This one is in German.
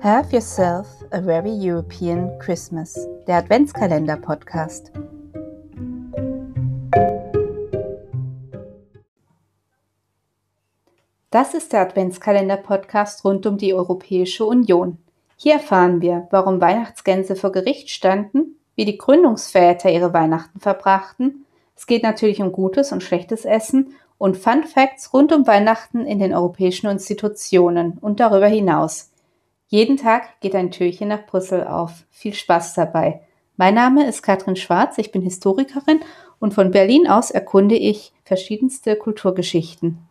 Have Yourself a Very European Christmas, der Adventskalender-Podcast. Das ist der Adventskalender-Podcast rund um die Europäische Union. Hier erfahren wir, warum Weihnachtsgänse vor Gericht standen, wie die Gründungsväter ihre Weihnachten verbrachten. Es geht natürlich um gutes und schlechtes Essen und Fun Facts rund um Weihnachten in den europäischen Institutionen und darüber hinaus. Jeden Tag geht ein Türchen nach Brüssel auf. Viel Spaß dabei. Mein Name ist Katrin Schwarz, ich bin Historikerin und von Berlin aus erkunde ich verschiedenste Kulturgeschichten.